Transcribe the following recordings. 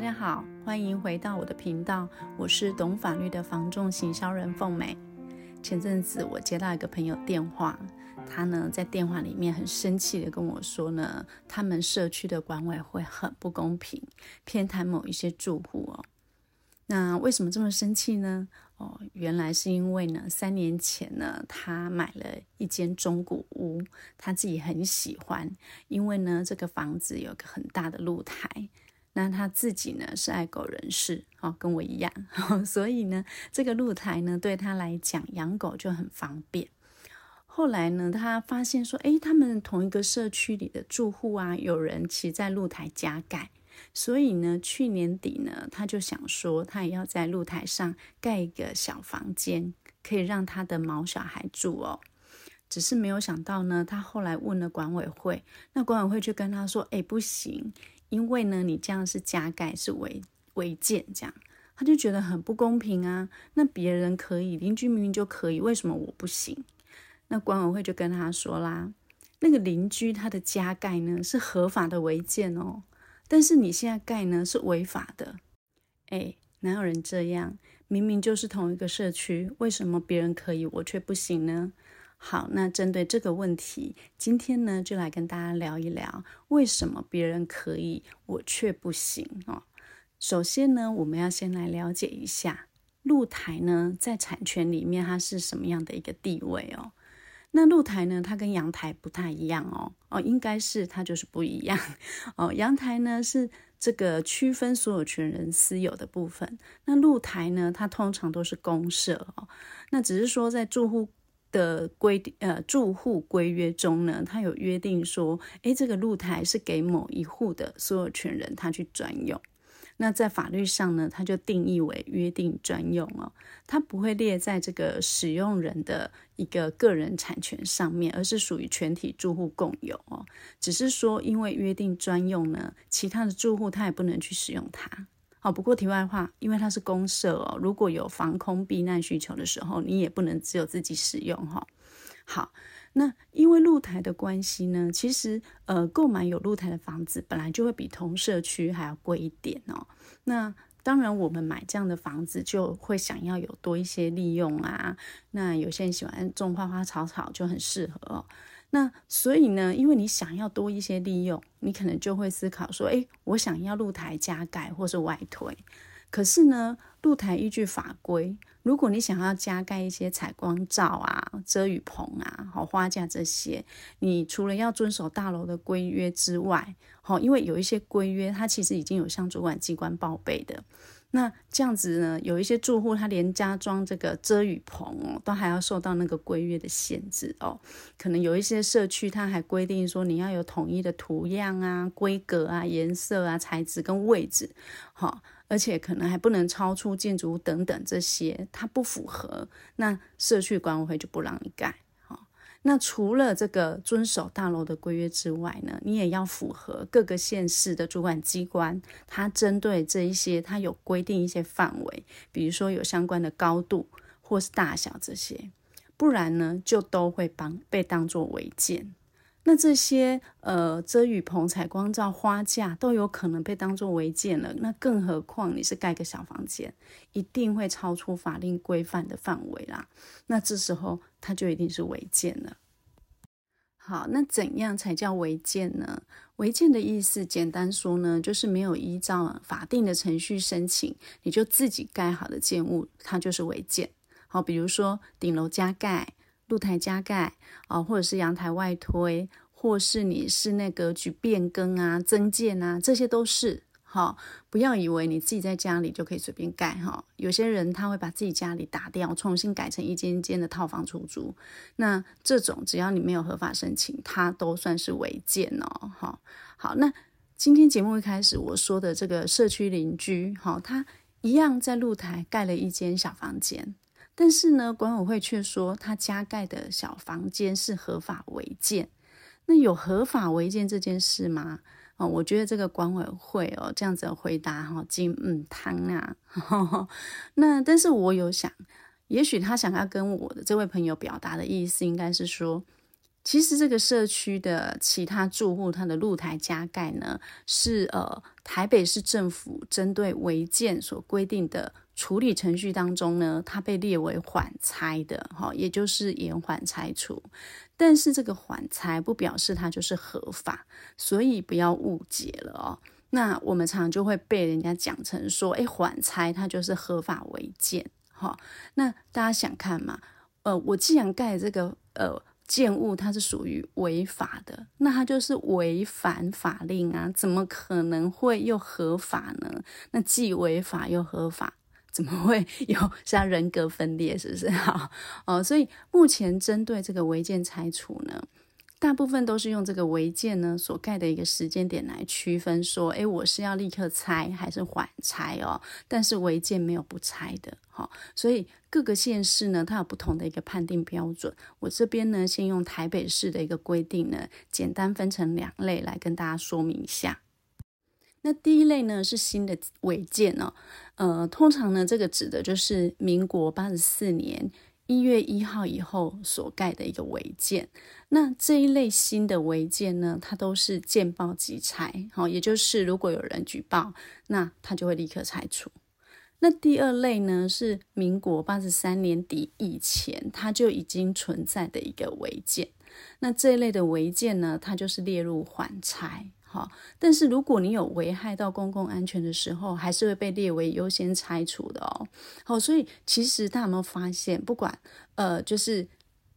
大家好，欢迎回到我的频道，我是懂法律的房仲行销人凤美。前阵子我接到一个朋友电话，他呢在电话里面很生气的跟我说呢，他们社区的管委会很不公平，偏袒某一些住户哦。那为什么这么生气呢？哦，原来是因为呢，三年前呢，他买了一间中古屋，他自己很喜欢，因为呢，这个房子有个很大的露台。那他自己呢是爱狗人士哦，跟我一样，哦，所以呢，这个露台呢对他来讲养狗就很方便。后来呢，他发现说，诶，他们同一个社区里的住户啊，有人骑在露台加盖，所以呢，去年底呢，他就想说，他也要在露台上盖一个小房间，可以让他的毛小孩住哦。只是没有想到呢，他后来问了管委会，那管委会就跟他说，诶，不行。因为呢，你这样是加盖，是违违建，这样他就觉得很不公平啊。那别人可以，邻居明明就可以，为什么我不行？那管委会就跟他说啦，那个邻居他的加盖呢是合法的违建哦，但是你现在盖呢是违法的。哎，哪有人这样？明明就是同一个社区，为什么别人可以，我却不行呢？好，那针对这个问题，今天呢就来跟大家聊一聊，为什么别人可以，我却不行哦。首先呢，我们要先来了解一下露台呢在产权里面它是什么样的一个地位哦。那露台呢，它跟阳台不太一样哦，哦，应该是它就是不一样哦。阳台呢是这个区分所有权人私有的部分，那露台呢，它通常都是公设哦。那只是说在住户。的规定，呃，住户规约中呢，它有约定说，诶，这个露台是给某一户的所有权人他去专用。那在法律上呢，它就定义为约定专用哦，它不会列在这个使用人的一个个人产权上面，而是属于全体住户共有哦。只是说，因为约定专用呢，其他的住户他也不能去使用它。好，不过题外话，因为它是公社哦，如果有防空避难需求的时候，你也不能只有自己使用哈。好，那因为露台的关系呢，其实呃，购买有露台的房子本来就会比同社区还要贵一点哦。那当然，我们买这样的房子就会想要有多一些利用啊。那有些人喜欢种花花草草，就很适合哦。那所以呢，因为你想要多一些利用，你可能就会思考说，诶，我想要露台加盖或是外推。可是呢，露台依据法规，如果你想要加盖一些采光罩啊、遮雨棚啊、好花架这些，你除了要遵守大楼的规约之外，好，因为有一些规约它其实已经有向主管机关报备的。那这样子呢，有一些住户他连加装这个遮雨棚哦，都还要受到那个规约的限制哦。可能有一些社区他还规定说，你要有统一的图样啊、规格啊、颜色啊、材质跟位置，好，而且可能还不能超出建筑物等等这些，它不符合，那社区管委会就不让你盖。那除了这个遵守大楼的规约之外呢，你也要符合各个县市的主管机关，它针对这一些，它有规定一些范围，比如说有相关的高度或是大小这些，不然呢，就都会帮被当作违建。那这些呃遮雨棚、采光罩、花架都有可能被当作违建了，那更何况你是盖个小房间，一定会超出法令规范的范围啦。那这时候它就一定是违建了。好，那怎样才叫违建呢？违建的意思，简单说呢，就是没有依照法定的程序申请，你就自己盖好的建物，它就是违建。好，比如说顶楼加盖。露台加盖啊，或者是阳台外推，或是你室内格局变更啊、增建啊，这些都是好。不要以为你自己在家里就可以随便盖哈。有些人他会把自己家里打掉，重新改成一间一间的套房出租。那这种只要你没有合法申请，它都算是违建哦。好，好，那今天节目一开始我说的这个社区邻居，好，他一样在露台盖了一间小房间。但是呢，管委会却说他加盖的小房间是合法违建。那有合法违建这件事吗？哦，我觉得这个管委会哦这样子回答哈，金嗯汤啊。呵呵那但是我有想，也许他想要跟我的这位朋友表达的意思，应该是说，其实这个社区的其他住户，他的露台加盖呢，是呃台北市政府针对违建所规定的处理程序当中呢，它被列为缓拆的，哈，也就是延缓拆除。但是这个缓拆不表示它就是合法，所以不要误解了哦。那我们常常就会被人家讲成说，哎，缓拆它就是合法违建，哈。那大家想看嘛？呃，我既然盖这个呃。建物它是属于违法的，那它就是违反法令啊，怎么可能会又合法呢？那既违法又合法，怎么会有像人格分裂？是不是？好哦，所以目前针对这个违建拆除呢，大部分都是用这个违建呢所盖的一个时间点来区分，说，诶，我是要立刻拆还是缓拆哦？但是违建没有不拆的，哈、所以各个县市呢，它有不同的一个判定标准。我这边呢，先用台北市的一个规定呢，简单分成两类来跟大家说明一下。那第一类呢是新的违建哦，呃，通常呢这个指的就是民国八十四年。一月一号以后所盖的一个违建，那这一类新的违建呢，它都是见报即拆，好，也就是如果有人举报，那它就会立刻拆除。那第二类呢，是民国八十三年底以前，它就已经存在的一个违建，那这一类的违建呢，它就是列入缓拆。好，但是如果你有危害到公共安全的时候，还是会被列为优先拆除的哦。好，所以其实大家有没有发现，不管呃，就是。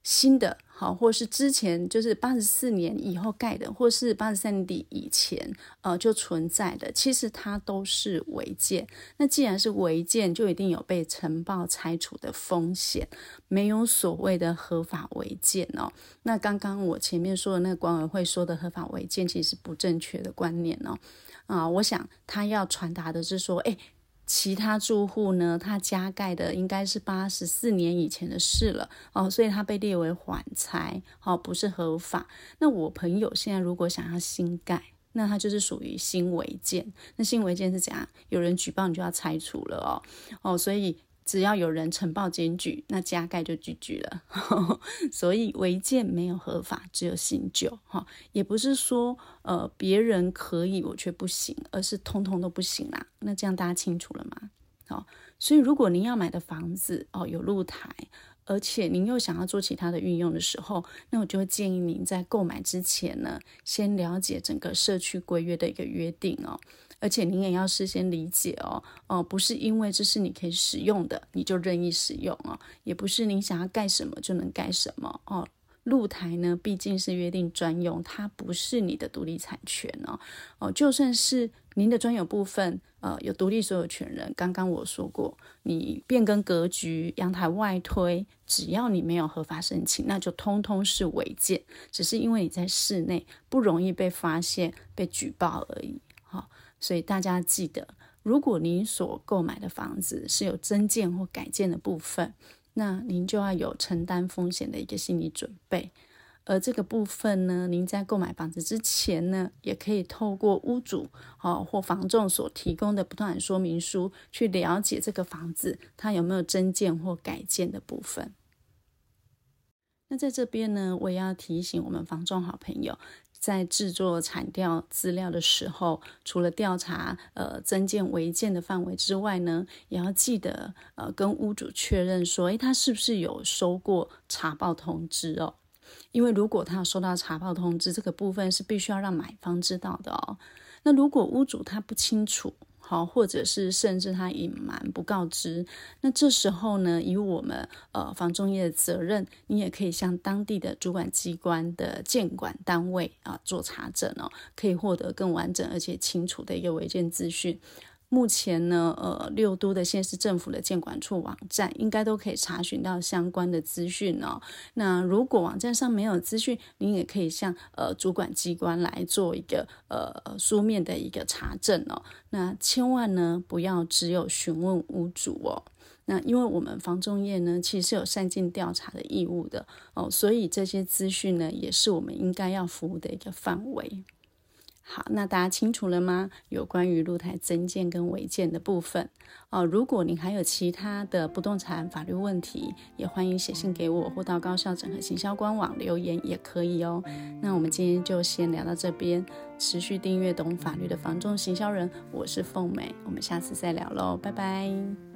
新的好，或是之前就是八十四年以后盖的，或是八十三年底以前呃就存在的，其实它都是违建。那既然是违建，就一定有被呈报拆除的风险，没有所谓的合法违建哦。那刚刚我前面说的那个管委会说的合法违建，其实是不正确的观念哦。啊、我想他要传达的是说，哎。其他住户呢，他加盖的应该是八十四年以前的事了哦，所以他被列为缓拆，哦，不是合法。那我朋友现在如果想要新盖，那他就是属于新违建。那新违建是怎样？有人举报你就要拆除了哦，哦，所以。只要有人呈报检举，那加盖就 GG 了。所以违建没有合法，只有新旧哈，也不是说呃别人可以我却不行，而是通通都不行啦。那这样大家清楚了吗？好，所以如果您要买的房子哦有露台，而且您又想要做其他的运用的时候，那我就会建议您在购买之前呢，先了解整个社区规约的一个约定哦。而且您也要事先理解哦，哦，不是因为这是你可以使用的，你就任意使用哦，也不是您想要盖什么就能盖什么哦。露台呢，毕竟是约定专用，它不是你的独立产权哦。哦，就算是您的专有部分，呃，有独立所有权人。刚刚我说过，你变更格局、阳台外推，只要你没有合法申请，那就通通是违建，只是因为你在室内不容易被发现、被举报而已。所以大家记得，如果您所购买的房子是有增建或改建的部分，那您就要有承担风险的一个心理准备。而这个部分呢，您在购买房子之前呢，也可以透过屋主哦或房仲所提供的不动产说明书，去了解这个房子它有没有增建或改建的部分。那在这边呢，我也要提醒我们房仲好朋友。在制作产调资料的时候，除了调查呃增建违建的范围之外呢，也要记得呃跟屋主确认说，诶，他是不是有收过查报通知哦？因为如果他要收到查报通知，这个部分是必须要让买方知道的哦。那如果屋主他不清楚，好，或者是甚至他隐瞒不告知，那这时候呢，以我们呃房中业的责任，你也可以向当地的主管机关的监管单位啊做查证哦，可以获得更完整而且清楚的一个违建资讯。目前呢，呃，六都的县市政府的建管处网站应该都可以查询到相关的资讯哦。那如果网站上没有资讯，您也可以向呃主管机关来做一个呃书面的一个查证哦。那千万呢不要只有询问屋主哦。那因为我们房仲业呢，其实是有善尽调查的义务的哦，所以这些资讯呢也是我们应该要服务的一个范围。好，那大家清楚了吗？有关于露台增建跟违建的部分哦。如果您还有其他的不动产法律问题，也欢迎写信给我，或到高效整合行销官网留言也可以哦。那我们今天就先聊到这边，持续订阅懂法律的房仲行销人，我是凤美，我们下次再聊喽，拜拜。